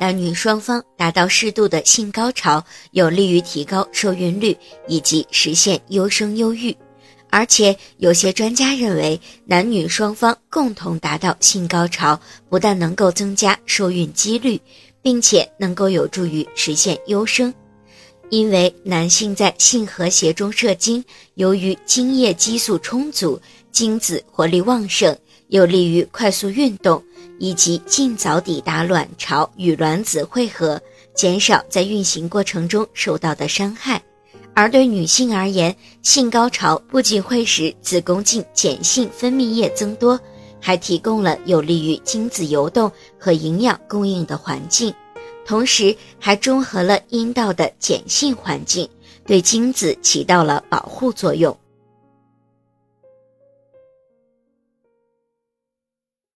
男女双方达到适度的性高潮，有利于提高受孕率以及实现优生优育。而且有些专家认为，男女双方共同达到性高潮，不但能够增加受孕几率，并且能够有助于实现优生。因为男性在性和谐中射精，由于精液激素充足，精子活力旺盛，有利于快速运动以及尽早抵达卵巢与卵子汇合，减少在运行过程中受到的伤害。而对女性而言，性高潮不仅会使子宫颈碱性分泌液增多，还提供了有利于精子游动和营养供应的环境。同时，还中和了阴道的碱性环境，对精子起到了保护作用。